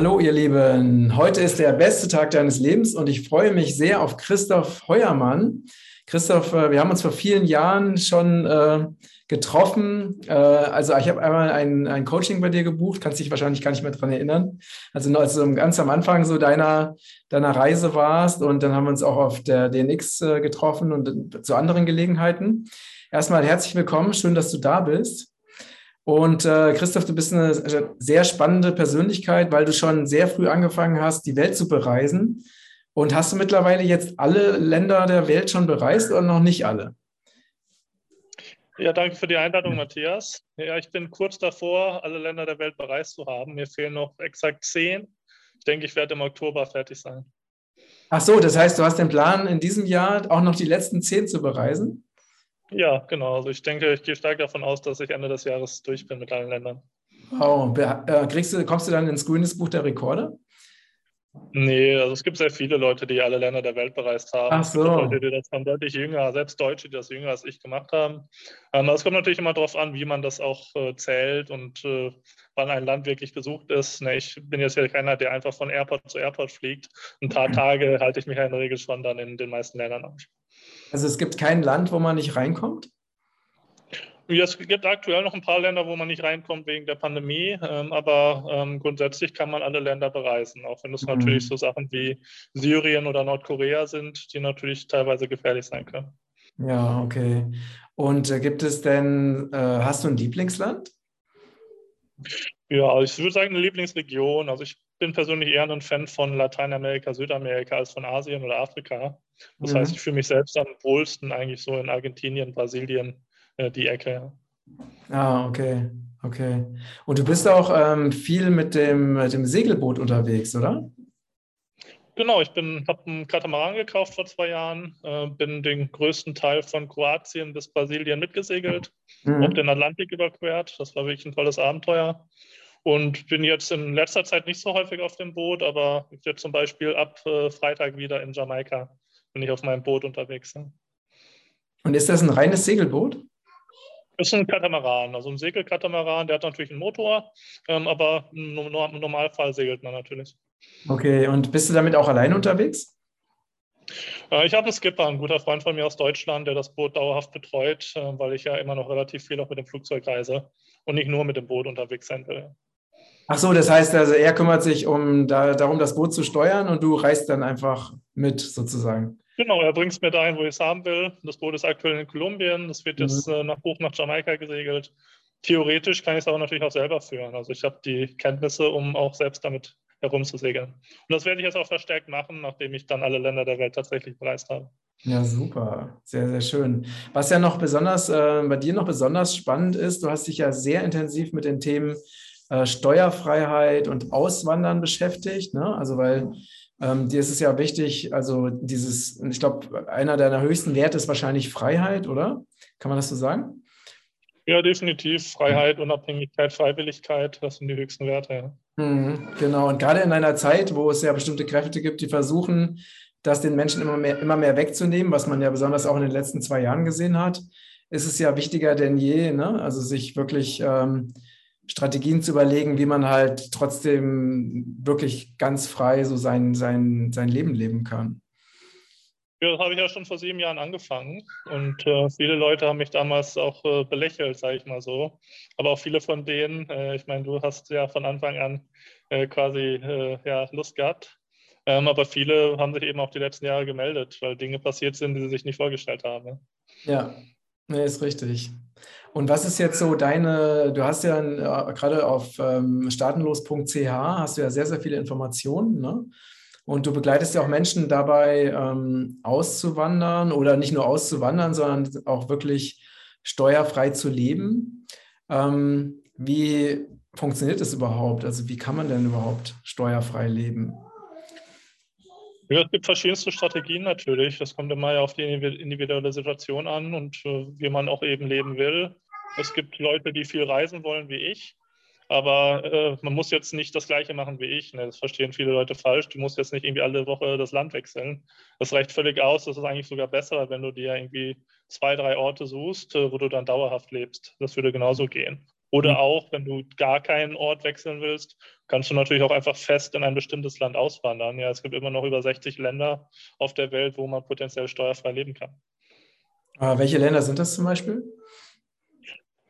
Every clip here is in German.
Hallo ihr Lieben, heute ist der beste Tag deines Lebens und ich freue mich sehr auf Christoph Heuermann. Christoph, äh, wir haben uns vor vielen Jahren schon äh, getroffen. Äh, also ich habe einmal ein, ein Coaching bei dir gebucht, kannst dich wahrscheinlich gar nicht mehr dran erinnern. Also als du ganz am Anfang so deiner, deiner Reise warst und dann haben wir uns auch auf der DNX äh, getroffen und zu anderen Gelegenheiten. Erstmal herzlich willkommen, schön, dass du da bist. Und äh, Christoph, du bist eine sehr spannende Persönlichkeit, weil du schon sehr früh angefangen hast, die Welt zu bereisen. Und hast du mittlerweile jetzt alle Länder der Welt schon bereist oder noch nicht alle? Ja, danke für die Einladung, Matthias. Ja, ich bin kurz davor, alle Länder der Welt bereist zu haben. Mir fehlen noch exakt zehn. Ich denke, ich werde im Oktober fertig sein. Ach so, das heißt, du hast den Plan, in diesem Jahr auch noch die letzten zehn zu bereisen? Ja, genau. Also ich denke, ich gehe stark davon aus, dass ich Ende des Jahres durch bin mit allen Ländern. Wow. Äh, kriegst du, kommst du dann ins Guinness Buch der Rekorde? Nee, also es gibt sehr viele Leute, die alle Länder der Welt bereist haben. Ach so. Leute, die das dann deutlich jünger, selbst Deutsche, die das jünger als ich gemacht haben. Ähm, es kommt natürlich immer darauf an, wie man das auch äh, zählt und äh, wann ein Land wirklich besucht ist. Ne, ich bin jetzt ja keiner, der einfach von Airport zu Airport fliegt. Ein paar Tage halte ich mich ja in der Regel schon dann in den meisten Ländern auf. Also es gibt kein Land, wo man nicht reinkommt? Es gibt aktuell noch ein paar Länder, wo man nicht reinkommt wegen der Pandemie, ähm, aber ähm, grundsätzlich kann man alle Länder bereisen, auch wenn es mhm. natürlich so Sachen wie Syrien oder Nordkorea sind, die natürlich teilweise gefährlich sein können. Ja, okay. Und äh, gibt es denn, äh, hast du ein Lieblingsland? Ja, ich würde sagen eine Lieblingsregion. Also ich bin persönlich eher ein Fan von Lateinamerika, Südamerika als von Asien oder Afrika. Das mhm. heißt, ich fühle mich selbst am wohlsten eigentlich so in Argentinien, Brasilien, äh, die Ecke. Ah, okay, okay. Und du bist auch ähm, viel mit dem, mit dem Segelboot unterwegs, oder? Genau, ich habe einen Katamaran gekauft vor zwei Jahren, äh, bin den größten Teil von Kroatien bis Brasilien mitgesegelt, mhm. auch den Atlantik überquert. Das war wirklich ein tolles Abenteuer. Und bin jetzt in letzter Zeit nicht so häufig auf dem Boot, aber jetzt zum Beispiel ab äh, Freitag wieder in Jamaika bin ich auf meinem Boot unterwegs. Ja. Und ist das ein reines Segelboot? Das ist ein Katamaran, also ein Segelkatamaran, der hat natürlich einen Motor, ähm, aber im Normalfall segelt man natürlich. Okay, und bist du damit auch allein unterwegs? Äh, ich habe einen Skipper, ein guter Freund von mir aus Deutschland, der das Boot dauerhaft betreut, äh, weil ich ja immer noch relativ viel auch mit dem Flugzeug reise und nicht nur mit dem Boot unterwegs sein will. Ach so, das heißt also, er kümmert sich um da, darum, das Boot zu steuern und du reist dann einfach mit sozusagen. Genau, er bringt es mir dahin, wo ich es haben will. Das Boot ist aktuell in Kolumbien, das wird jetzt mhm. äh, nach, hoch nach Jamaika gesegelt. Theoretisch kann ich es aber natürlich auch selber führen. Also ich habe die Kenntnisse, um auch selbst damit herumzusegeln. Und das werde ich jetzt auch verstärkt machen, nachdem ich dann alle Länder der Welt tatsächlich bereist habe. Ja, super. Sehr, sehr schön. Was ja noch besonders, äh, bei dir noch besonders spannend ist, du hast dich ja sehr intensiv mit den Themen äh, Steuerfreiheit und Auswandern beschäftigt. Ne? Also, weil ähm, dir ist es ja wichtig, also dieses, ich glaube, einer deiner höchsten Werte ist wahrscheinlich Freiheit, oder? Kann man das so sagen? Ja, definitiv. Freiheit, Unabhängigkeit, Freiwilligkeit, das sind die höchsten Werte. Ja. Mhm, genau. Und gerade in einer Zeit, wo es ja bestimmte Kräfte gibt, die versuchen, das den Menschen immer mehr, immer mehr wegzunehmen, was man ja besonders auch in den letzten zwei Jahren gesehen hat, ist es ja wichtiger denn je, ne? also sich wirklich ähm, Strategien zu überlegen, wie man halt trotzdem wirklich ganz frei so sein, sein, sein Leben leben kann. Ja, das habe ich ja schon vor sieben Jahren angefangen und äh, viele Leute haben mich damals auch äh, belächelt, sage ich mal so. Aber auch viele von denen, äh, ich meine, du hast ja von Anfang an äh, quasi äh, ja, Lust gehabt, ähm, aber viele haben sich eben auch die letzten Jahre gemeldet, weil Dinge passiert sind, die sie sich nicht vorgestellt haben. Ne? Ja, nee, ist richtig. Und was ist jetzt so deine, du hast ja äh, gerade auf ähm, startenlos.ch hast du ja sehr, sehr viele Informationen, ne? Und du begleitest ja auch Menschen dabei, ähm, auszuwandern oder nicht nur auszuwandern, sondern auch wirklich steuerfrei zu leben. Ähm, wie funktioniert das überhaupt? Also wie kann man denn überhaupt steuerfrei leben? Ja, es gibt verschiedenste Strategien natürlich. Das kommt immer auf die individuelle Situation an und äh, wie man auch eben leben will. Es gibt Leute, die viel reisen wollen wie ich, aber äh, man muss jetzt nicht das Gleiche machen wie ich. Ne? Das verstehen viele Leute falsch. Du musst jetzt nicht irgendwie alle Woche das Land wechseln. Das reicht völlig aus. Das ist eigentlich sogar besser, wenn du dir irgendwie zwei, drei Orte suchst, äh, wo du dann dauerhaft lebst. Das würde genauso gehen. Oder mhm. auch, wenn du gar keinen Ort wechseln willst, kannst du natürlich auch einfach fest in ein bestimmtes Land auswandern. Ja, es gibt immer noch über 60 Länder auf der Welt, wo man potenziell steuerfrei leben kann. Aber welche Länder sind das zum Beispiel?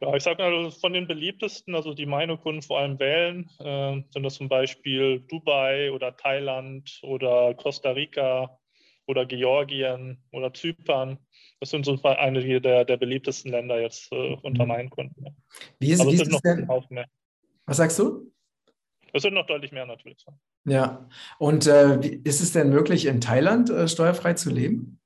Ja, ich sage mal, von den beliebtesten, also die meine Kunden vor allem wählen, äh, sind das zum Beispiel Dubai oder Thailand oder Costa Rica oder Georgien oder Zypern. Das sind so einige der, der beliebtesten Länder jetzt äh, unter mhm. meinen Kunden. Wie ist, wie es denn? Was sagst du? Es sind noch deutlich mehr natürlich. Ja, und äh, ist es denn möglich, in Thailand äh, steuerfrei zu leben?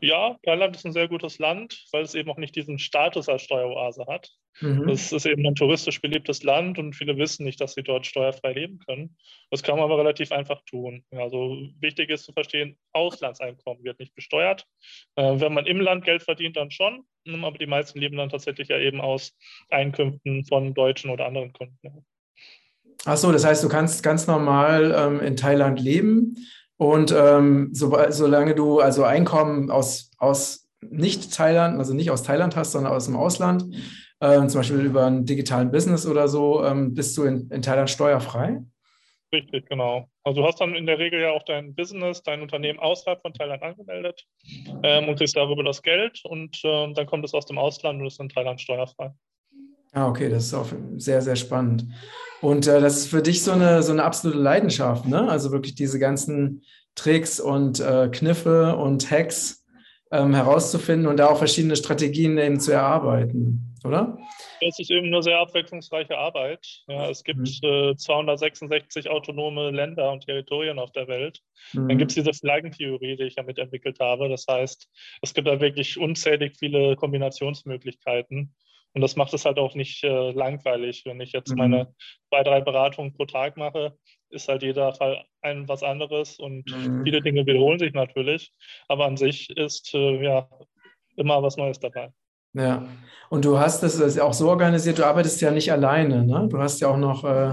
Ja, Thailand ist ein sehr gutes Land, weil es eben auch nicht diesen Status als Steueroase hat. Mhm. Es ist eben ein touristisch beliebtes Land und viele wissen nicht, dass sie dort steuerfrei leben können. Das kann man aber relativ einfach tun. Also wichtig ist zu verstehen, Auslandseinkommen wird nicht besteuert. Äh, wenn man im Land Geld verdient, dann schon. Aber die meisten leben dann tatsächlich ja eben aus Einkünften von deutschen oder anderen Kunden. Ach so, das heißt, du kannst ganz normal ähm, in Thailand leben und ähm, so, solange du also Einkommen aus, aus nicht Thailand, also nicht aus Thailand hast, sondern aus dem Ausland, äh, zum Beispiel über einen digitalen Business oder so, ähm, bist du in, in Thailand steuerfrei? Richtig, genau. Also du hast dann in der Regel ja auch dein Business, dein Unternehmen außerhalb von Thailand angemeldet ähm, und kriegst darüber das Geld und ähm, dann kommt es aus dem Ausland und ist in Thailand steuerfrei. Ah, okay, das ist auch sehr, sehr spannend. Und äh, das ist für dich so eine, so eine absolute Leidenschaft, ne? Also wirklich diese ganzen Tricks und äh, Kniffe und Hacks ähm, herauszufinden und da auch verschiedene Strategien eben zu erarbeiten, oder? Es ist eben eine sehr abwechslungsreiche Arbeit. Ja, es gibt mhm. äh, 266 autonome Länder und Territorien auf der Welt. Mhm. Dann gibt es diese Flaggentheorie, die ich ja mitentwickelt habe. Das heißt, es gibt da wirklich unzählig viele Kombinationsmöglichkeiten. Und das macht es halt auch nicht äh, langweilig. Wenn ich jetzt mhm. meine zwei, drei Beratungen pro Tag mache, ist halt jeder Fall ein was anderes und mhm. viele Dinge wiederholen sich natürlich. Aber an sich ist äh, ja immer was Neues dabei. Ja, und du hast das auch so organisiert, du arbeitest ja nicht alleine, ne? Du hast ja auch noch äh,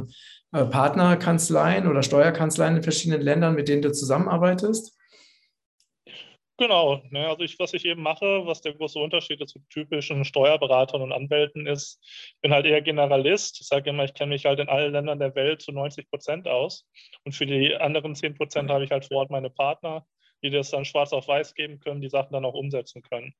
äh Partnerkanzleien oder Steuerkanzleien in verschiedenen Ländern, mit denen du zusammenarbeitest. Genau, ne, also ich, was ich eben mache, was der große Unterschied zu typischen Steuerberatern und Anwälten ist, ich bin halt eher Generalist. Ich sage immer, ich kenne mich halt in allen Ländern der Welt zu 90 Prozent aus. Und für die anderen 10 Prozent habe ich halt vor Ort meine Partner, die das dann schwarz auf weiß geben können, die Sachen dann auch umsetzen können.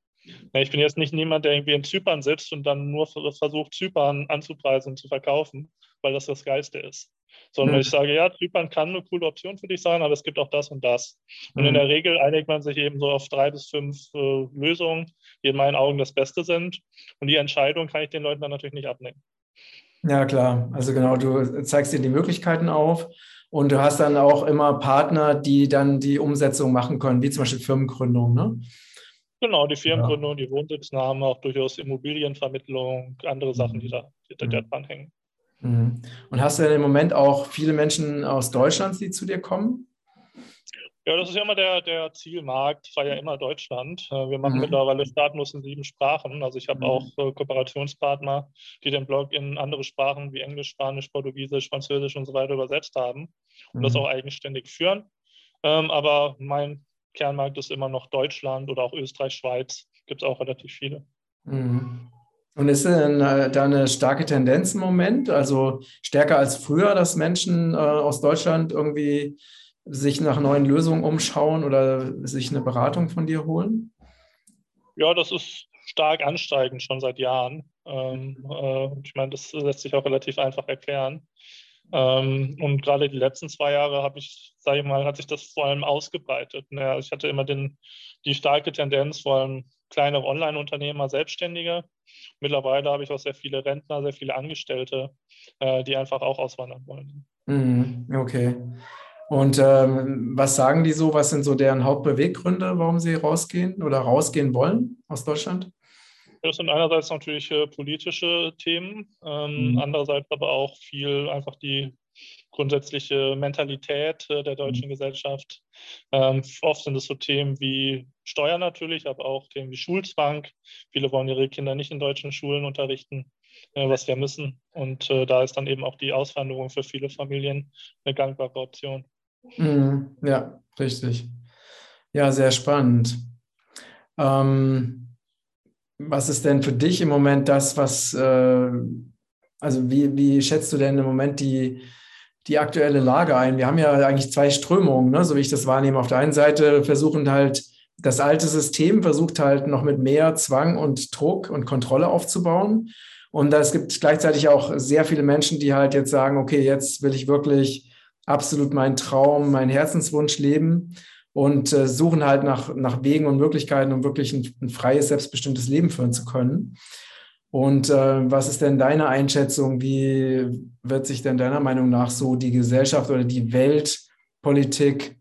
Ne, ich bin jetzt nicht niemand, der irgendwie in Zypern sitzt und dann nur versucht, Zypern anzupreisen und zu verkaufen, weil das das Geiste ist sondern mhm. ich sage, ja, Zypern kann eine coole Option für dich sein, aber es gibt auch das und das. Und mhm. in der Regel einigt man sich eben so auf drei bis fünf äh, Lösungen, die in meinen Augen das Beste sind. Und die Entscheidung kann ich den Leuten dann natürlich nicht abnehmen. Ja, klar. Also genau, du zeigst dir die Möglichkeiten auf und du hast dann auch immer Partner, die dann die Umsetzung machen können, wie zum Beispiel Firmengründung, ne? Genau, die Firmengründung, ja. die Wohnsitznahme, auch durchaus Immobilienvermittlung, andere Sachen, die da, die da mhm. dranhängen. Mhm. Und hast du denn im Moment auch viele Menschen aus Deutschland, die zu dir kommen? Ja, das ist ja immer der, der Zielmarkt, war ja immer Deutschland. Äh, wir machen mhm. mittlerweile Startnuss in sieben Sprachen. Also ich habe mhm. auch äh, Kooperationspartner, die den Blog in andere Sprachen wie Englisch, Spanisch, Portugiesisch, Französisch und so weiter übersetzt haben und mhm. das auch eigenständig führen. Ähm, aber mein Kernmarkt ist immer noch Deutschland oder auch Österreich, Schweiz. Gibt es auch relativ viele. Mhm. Und ist denn äh, da eine starke Tendenz im Moment, also stärker als früher, dass Menschen äh, aus Deutschland irgendwie sich nach neuen Lösungen umschauen oder sich eine Beratung von dir holen? Ja, das ist stark ansteigend schon seit Jahren. Ähm, äh, ich meine, das lässt sich auch relativ einfach erklären. Ähm, und gerade die letzten zwei Jahre habe ich, sage ich mal, hat sich das vor allem ausgebreitet. Ja, ich hatte immer den, die starke Tendenz, vor allem kleine Online-Unternehmer, Selbstständige. Mittlerweile habe ich auch sehr viele Rentner, sehr viele Angestellte, äh, die einfach auch auswandern wollen. Mhm, okay. Und ähm, was sagen die so? Was sind so deren Hauptbeweggründe, warum sie rausgehen oder rausgehen wollen aus Deutschland? Das sind einerseits natürlich äh, politische Themen, ähm, mhm. andererseits aber auch viel einfach die grundsätzliche Mentalität äh, der deutschen mhm. Gesellschaft. Ähm, oft sind es so Themen wie Steuer natürlich, aber auch Themen wie Schulzwang. Viele wollen ihre Kinder nicht in deutschen Schulen unterrichten, äh, was wir müssen. Und äh, da ist dann eben auch die Auswanderung für viele Familien eine gangbare Option. Mhm. Ja, richtig. Ja, sehr spannend. Ähm, was ist denn für dich im Moment das, was äh, also wie, wie schätzt du denn im Moment die, die aktuelle Lage ein? Wir haben ja eigentlich zwei Strömungen, ne? so wie ich das wahrnehme. Auf der einen Seite versuchen halt das alte System versucht halt noch mit mehr Zwang und Druck und Kontrolle aufzubauen. Und es gibt gleichzeitig auch sehr viele Menschen, die halt jetzt sagen, okay, jetzt will ich wirklich absolut meinen Traum, meinen Herzenswunsch leben und äh, suchen halt nach, nach Wegen und Möglichkeiten, um wirklich ein, ein freies, selbstbestimmtes Leben führen zu können. Und äh, was ist denn deine Einschätzung? Wie wird sich denn deiner Meinung nach so die Gesellschaft oder die Weltpolitik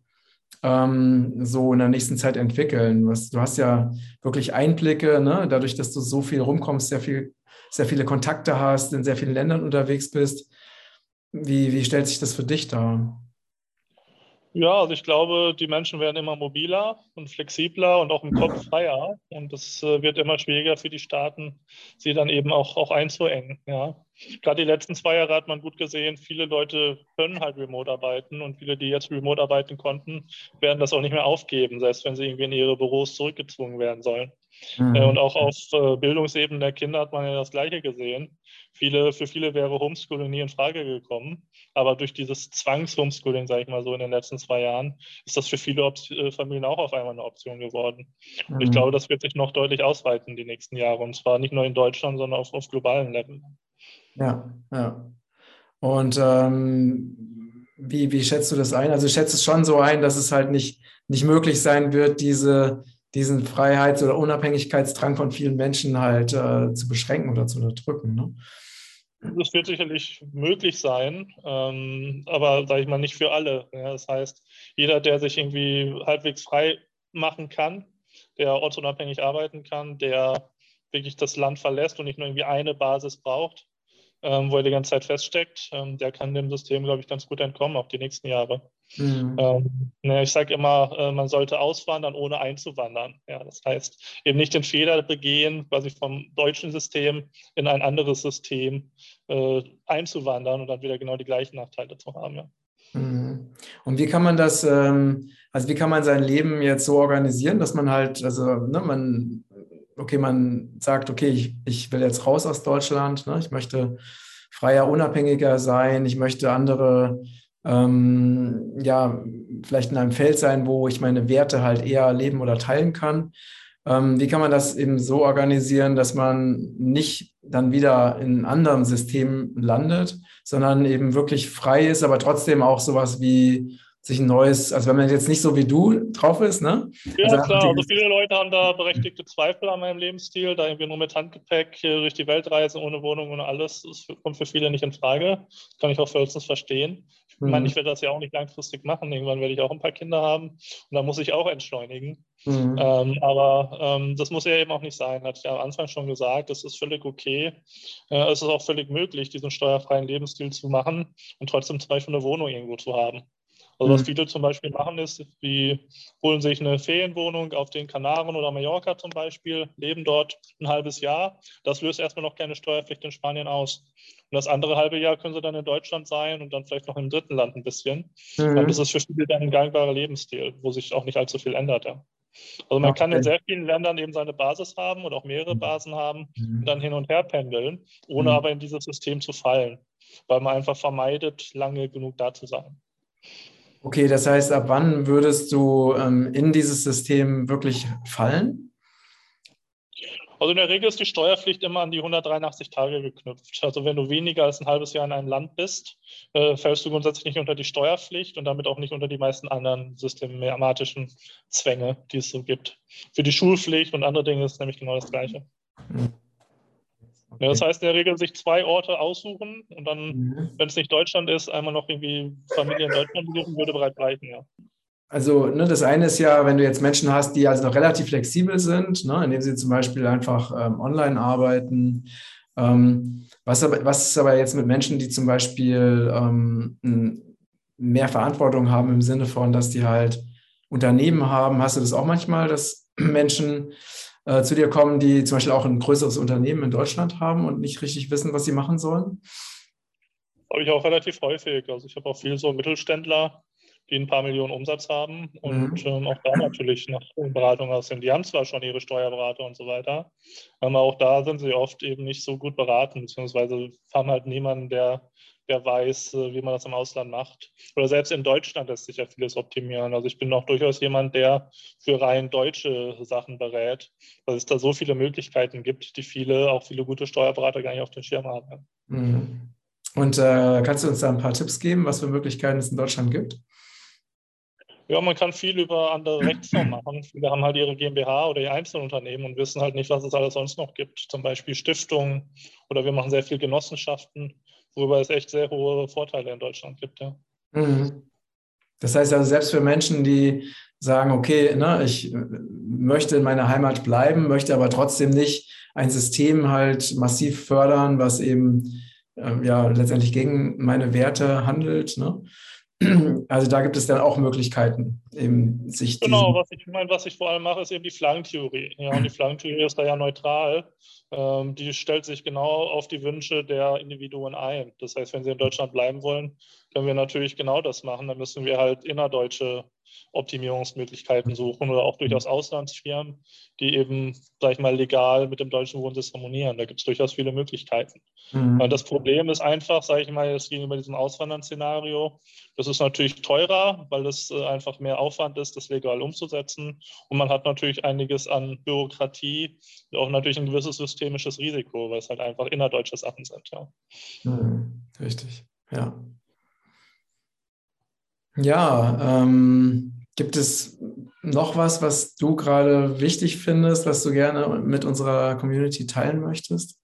ähm, so in der nächsten Zeit entwickeln? Was, du hast ja wirklich Einblicke, ne? dadurch, dass du so viel rumkommst, sehr, viel, sehr viele Kontakte hast, in sehr vielen Ländern unterwegs bist. Wie, wie stellt sich das für dich dar? Ja, also ich glaube, die Menschen werden immer mobiler und flexibler und auch im Kopf freier. Und es äh, wird immer schwieriger für die Staaten, sie dann eben auch, auch einzuengen. Ja. Gerade die letzten zwei Jahre hat man gut gesehen, viele Leute können halt remote arbeiten und viele, die jetzt remote arbeiten konnten, werden das auch nicht mehr aufgeben, selbst wenn sie irgendwie in ihre Büros zurückgezwungen werden sollen. Mhm. Äh, und auch auf äh, Bildungsebene der Kinder hat man ja das Gleiche gesehen. Viele, für viele wäre Homeschooling nie in Frage gekommen. Aber durch dieses Zwangs-Homeschooling, sage ich mal so, in den letzten zwei Jahren, ist das für viele Op äh, Familien auch auf einmal eine Option geworden. Mhm. Und ich mhm. glaube, das wird sich noch deutlich ausweiten die nächsten Jahre. Und zwar nicht nur in Deutschland, sondern auf, auf globalen Level. Ja, ja. Und ähm, wie, wie schätzt du das ein? Also schätzt es schon so ein, dass es halt nicht, nicht möglich sein wird, diese diesen Freiheits- oder Unabhängigkeitsdrang von vielen Menschen halt äh, zu beschränken oder zu unterdrücken. Ne? Das wird sicherlich möglich sein, ähm, aber sage ich mal nicht für alle. Ja, das heißt, jeder, der sich irgendwie halbwegs frei machen kann, der ortsunabhängig arbeiten kann, der wirklich das Land verlässt und nicht nur irgendwie eine Basis braucht, ähm, wo er die ganze Zeit feststeckt, ähm, der kann dem System, glaube ich, ganz gut entkommen, auch die nächsten Jahre. Mhm. Ähm, ne, ich sage immer, äh, man sollte auswandern, ohne einzuwandern. Ja, das heißt, eben nicht den Fehler begehen, quasi vom deutschen System in ein anderes System äh, einzuwandern und dann wieder genau die gleichen Nachteile zu haben. Ja. Mhm. Und wie kann man das, ähm, also wie kann man sein Leben jetzt so organisieren, dass man halt, also ne, man okay, man sagt, okay, ich, ich will jetzt raus aus Deutschland, ne? ich möchte freier, unabhängiger sein, ich möchte andere, ähm, ja, vielleicht in einem Feld sein, wo ich meine Werte halt eher leben oder teilen kann. Ähm, wie kann man das eben so organisieren, dass man nicht dann wieder in anderen System landet, sondern eben wirklich frei ist, aber trotzdem auch sowas wie sich ein neues, also wenn man jetzt nicht so wie du drauf ist, ne? Ja, also klar, also viele Leute haben da berechtigte Zweifel an meinem Lebensstil, da irgendwie nur mit Handgepäck durch die Welt reisen, ohne Wohnung, ohne alles, das kommt für viele nicht in Frage. Kann ich auch vollstens verstehen. Ich mhm. meine, ich werde das ja auch nicht langfristig machen, irgendwann werde ich auch ein paar Kinder haben und da muss ich auch entschleunigen. Mhm. Ähm, aber ähm, das muss ja eben auch nicht sein, hatte ich ja am Anfang schon gesagt, das ist völlig okay. Äh, es ist auch völlig möglich, diesen steuerfreien Lebensstil zu machen und trotzdem zum Beispiel eine Wohnung irgendwo zu haben. Also was mhm. viele zum Beispiel machen ist, die holen sich eine Ferienwohnung auf den Kanaren oder Mallorca zum Beispiel, leben dort ein halbes Jahr. Das löst erstmal noch keine Steuerpflicht in Spanien aus. Und das andere halbe Jahr können sie dann in Deutschland sein und dann vielleicht noch im dritten Land ein bisschen. Mhm. Das ist für viele dann ein gangbarer Lebensstil, wo sich auch nicht allzu viel ändert. Ja. Also man okay. kann in sehr vielen Ländern eben seine Basis haben und auch mehrere mhm. Basen haben mhm. und dann hin und her pendeln, ohne mhm. aber in dieses System zu fallen, weil man einfach vermeidet, lange genug da zu sein. Okay, das heißt, ab wann würdest du ähm, in dieses System wirklich fallen? Also in der Regel ist die Steuerpflicht immer an die 183 Tage geknüpft. Also wenn du weniger als ein halbes Jahr in einem Land bist, äh, fällst du grundsätzlich nicht unter die Steuerpflicht und damit auch nicht unter die meisten anderen systematischen Zwänge, die es so gibt. Für die Schulpflicht und andere Dinge ist es nämlich genau das Gleiche. Mhm. Ja, das heißt in der Regel sich zwei Orte aussuchen und dann, mhm. wenn es nicht Deutschland ist, einmal noch irgendwie Familie in Deutschland besuchen, würde bereit reichen, ja. Also ne, das eine ist ja, wenn du jetzt Menschen hast, die also noch relativ flexibel sind, ne, indem sie zum Beispiel einfach ähm, online arbeiten. Ähm, was, aber, was ist aber jetzt mit Menschen, die zum Beispiel ähm, mehr Verantwortung haben im Sinne von, dass die halt Unternehmen haben? Hast du das auch manchmal, dass Menschen äh, zu dir kommen, die zum Beispiel auch ein größeres Unternehmen in Deutschland haben und nicht richtig wissen, was sie machen sollen? Habe ich auch relativ häufig. Also ich habe auch viele so Mittelständler, die ein paar Millionen Umsatz haben und mhm. ähm, auch da natürlich nach Beratung aussehen. Die haben zwar schon ihre Steuerberater und so weiter, aber auch da sind sie oft eben nicht so gut beraten, beziehungsweise haben halt niemanden, der, der weiß, äh, wie man das im Ausland macht. Oder selbst in Deutschland lässt sich ja vieles optimieren. Also ich bin auch durchaus jemand, der für rein deutsche Sachen berät, weil es da so viele Möglichkeiten gibt, die viele, auch viele gute Steuerberater gar nicht auf den Schirm haben. Mhm. Und äh, kannst du uns da ein paar Tipps geben, was für Möglichkeiten es in Deutschland gibt? Ja, man kann viel über andere Rechtsformen machen. Viele haben halt ihre GmbH oder ihr Einzelunternehmen und wissen halt nicht, was es alles sonst noch gibt. Zum Beispiel Stiftungen oder wir machen sehr viel Genossenschaften, worüber es echt sehr hohe Vorteile in Deutschland gibt. Ja. Mhm. Das heißt also, selbst für Menschen, die sagen, okay, ne, ich möchte in meiner Heimat bleiben, möchte aber trotzdem nicht ein System halt massiv fördern, was eben äh, ja letztendlich gegen meine Werte handelt. Ne? Also da gibt es dann auch Möglichkeiten, eben sich. Genau, was ich meine, was ich vor allem mache, ist eben die Flaggentheorie. Ja, und die Flaggentheorie ist da ja neutral. Ähm, die stellt sich genau auf die Wünsche der Individuen ein. Das heißt, wenn sie in Deutschland bleiben wollen, können wir natürlich genau das machen. Dann müssen wir halt innerdeutsche Optimierungsmöglichkeiten suchen oder auch durchaus Auslandsfirmen, die eben, sag ich mal, legal mit dem deutschen Wohnsitz harmonieren. Da gibt es durchaus viele Möglichkeiten. Mhm. Das Problem ist einfach, sage ich mal, jetzt gegenüber diesem Auswandern-Szenario, das ist natürlich teurer, weil es äh, einfach mehr Aufwand ist, das legal umzusetzen. Und man hat natürlich einiges an Bürokratie, auch natürlich ein gewisses systemisches Risiko, weil es halt einfach innerdeutsche Sachen sind. Ja. Mhm. Richtig, ja. Ja, ähm, gibt es noch was, was du gerade wichtig findest, was du gerne mit unserer Community teilen möchtest?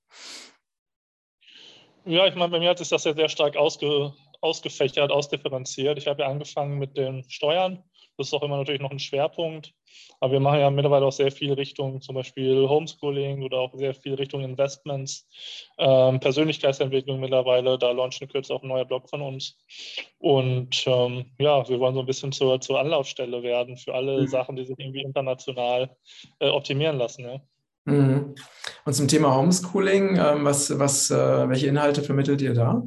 Ja, ich meine, bei mir hat sich das ja sehr stark ausge, ausgefächert, ausdifferenziert. Ich habe ja angefangen mit den Steuern. Das ist auch immer natürlich noch ein Schwerpunkt. Aber wir machen ja mittlerweile auch sehr viel Richtung zum Beispiel Homeschooling oder auch sehr viel Richtung Investments, ähm, Persönlichkeitsentwicklung mittlerweile. Da launchen kürzlich auch ein neuer Blog von uns. Und ähm, ja, wir wollen so ein bisschen zur, zur Anlaufstelle werden für alle mhm. Sachen, die sich irgendwie international äh, optimieren lassen. Ja. Mhm. Und zum Thema Homeschooling, ähm, was, was, äh, welche Inhalte vermittelt ihr da?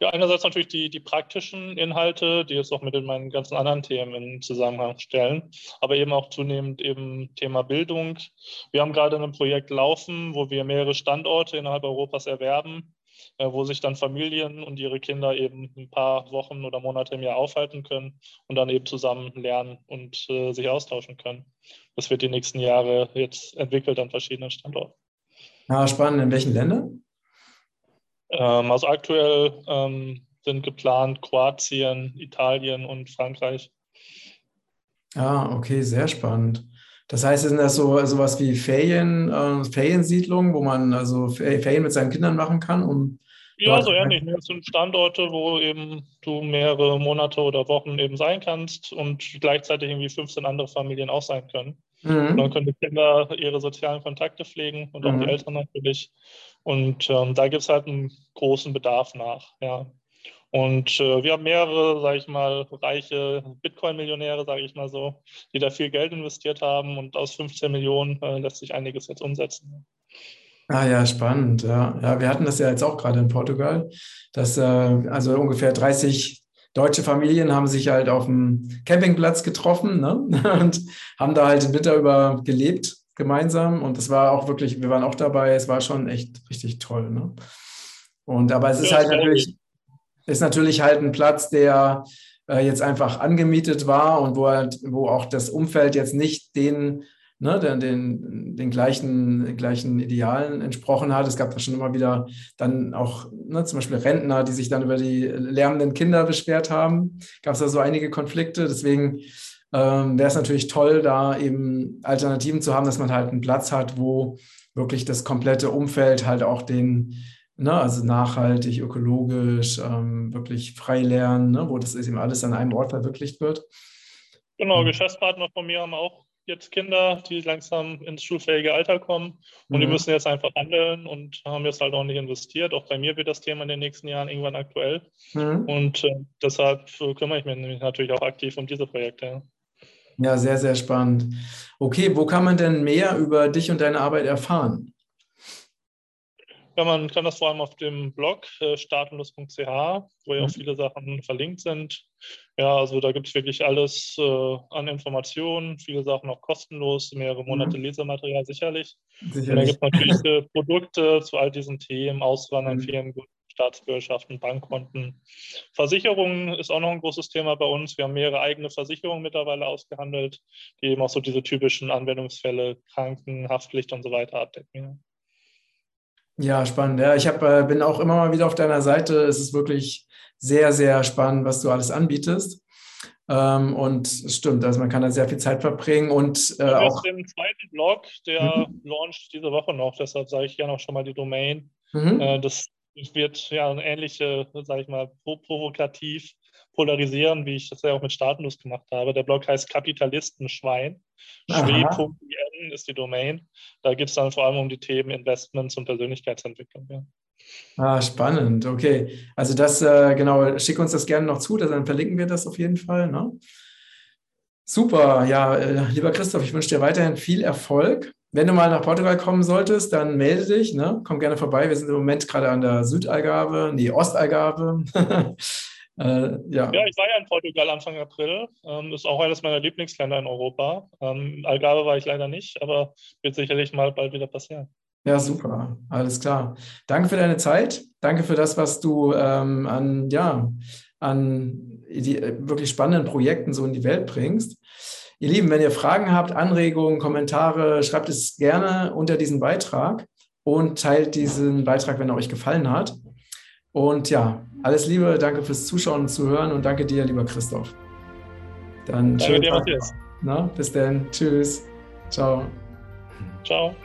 Ja, einerseits natürlich die, die praktischen Inhalte, die jetzt auch mit meinen ganzen anderen Themen in Zusammenhang stellen, aber eben auch zunehmend eben Thema Bildung. Wir haben gerade ein Projekt laufen, wo wir mehrere Standorte innerhalb Europas erwerben, äh, wo sich dann Familien und ihre Kinder eben ein paar Wochen oder Monate im Jahr aufhalten können und dann eben zusammen lernen und äh, sich austauschen können. Das wird die nächsten Jahre jetzt entwickelt an verschiedenen Standorten. Ja, spannend. In welchen Ländern? Ähm, also aktuell ähm, sind geplant Kroatien, Italien und Frankreich. Ah, okay, sehr spannend. Das heißt, sind das so sowas wie Ferien, äh, Feriensiedlungen, wo man also Ferien mit seinen Kindern machen kann, um ja, so ähnlich. Das sind Standorte, wo eben du mehrere Monate oder Wochen eben sein kannst und gleichzeitig irgendwie 15 andere Familien auch sein können. Mhm. dann können die Kinder ihre sozialen Kontakte pflegen und auch mhm. die Eltern natürlich. Und ähm, da gibt es halt einen großen Bedarf nach, ja. Und äh, wir haben mehrere, sage ich mal, reiche Bitcoin-Millionäre, sage ich mal so, die da viel Geld investiert haben und aus 15 Millionen äh, lässt sich einiges jetzt umsetzen. Ah ja, spannend. Ja. ja, wir hatten das ja jetzt auch gerade in Portugal, dass äh, also ungefähr 30 deutsche Familien haben sich halt auf dem Campingplatz getroffen ne? und haben da halt den Winter über gelebt gemeinsam. Und das war auch wirklich, wir waren auch dabei, es war schon echt richtig toll. Ne? Und aber es ist halt natürlich, ist natürlich halt ein Platz, der äh, jetzt einfach angemietet war und wo halt, wo auch das Umfeld jetzt nicht den ne, den, den, den gleichen, gleichen Idealen entsprochen hat. Es gab da schon immer wieder dann auch ne, zum Beispiel Rentner, die sich dann über die lärmenden Kinder beschwert haben. Gab es da so einige Konflikte. Deswegen ähm, wäre es natürlich toll, da eben Alternativen zu haben, dass man halt einen Platz hat, wo wirklich das komplette Umfeld halt auch den, ne, also nachhaltig, ökologisch, ähm, wirklich frei lernen, ne, wo das eben alles an einem Ort verwirklicht wird. Genau, Geschäftspartner von mir haben auch jetzt Kinder, die langsam ins schulfähige Alter kommen und mhm. die müssen jetzt einfach handeln und haben jetzt halt auch nicht investiert. Auch bei mir wird das Thema in den nächsten Jahren irgendwann aktuell. Mhm. Und äh, deshalb kümmere ich mich natürlich auch aktiv um diese Projekte. Ja, sehr, sehr spannend. Okay, wo kann man denn mehr über dich und deine Arbeit erfahren? Ja, man kann das vor allem auf dem Blog äh, startenlos.ch, wo ja auch mhm. viele Sachen verlinkt sind. Ja, also da gibt es wirklich alles äh, an Informationen, viele Sachen auch kostenlos, mehrere Monate mhm. Lesematerial sicherlich. sicherlich. Und da gibt es natürlich äh, Produkte zu all diesen Themen, Auswandern, mhm. guten Staatsbürgerschaften, Bankkonten. Versicherungen ist auch noch ein großes Thema bei uns. Wir haben mehrere eigene Versicherungen mittlerweile ausgehandelt, die eben auch so diese typischen Anwendungsfälle, Kranken, Haftpflicht und so weiter abdecken. Ja, spannend. Ja, ich hab, äh, bin auch immer mal wieder auf deiner Seite. Es ist wirklich sehr, sehr spannend, was du alles anbietest. Ähm, und es stimmt, also man kann da sehr viel Zeit verbringen und äh, auch. Den zweiten Blog, der mhm. launcht diese Woche noch, deshalb sage ich gerne auch schon mal die Domain. Mhm. Äh, das wird ja eine ähnliche, sage ich mal, provokativ polarisieren, wie ich das ja auch mit Staatenlos gemacht habe. Der Blog heißt Kapitalistenschwein. Ist die Domain. Da geht es dann vor allem um die Themen Investments und Persönlichkeitsentwicklung. Ja. Ah, spannend. Okay. Also das, äh, genau, schick uns das gerne noch zu, dann verlinken wir das auf jeden Fall. Ne? Super. Ja, äh, lieber Christoph, ich wünsche dir weiterhin viel Erfolg. Wenn du mal nach Portugal kommen solltest, dann melde dich. Ne? Komm gerne vorbei. Wir sind im Moment gerade an der Südalgarve, die Ostalgarve. äh, ja. ja, ich war ja in Portugal Anfang April. Ähm, ist auch eines meiner Lieblingsländer in Europa. Ähm, Algarve war ich leider nicht, aber wird sicherlich mal bald wieder passieren. Ja, super. Alles klar. Danke für deine Zeit. Danke für das, was du ähm, an, ja, an die, wirklich spannenden Projekten so in die Welt bringst. Ihr Lieben, wenn ihr Fragen habt, Anregungen, Kommentare, schreibt es gerne unter diesen Beitrag und teilt diesen Beitrag, wenn er euch gefallen hat. Und ja, alles Liebe, danke fürs Zuschauen und Zuhören und danke dir, lieber Christoph. Dann danke dir, Matthias. Na, bis dann. Tschüss. Ciao. Ciao.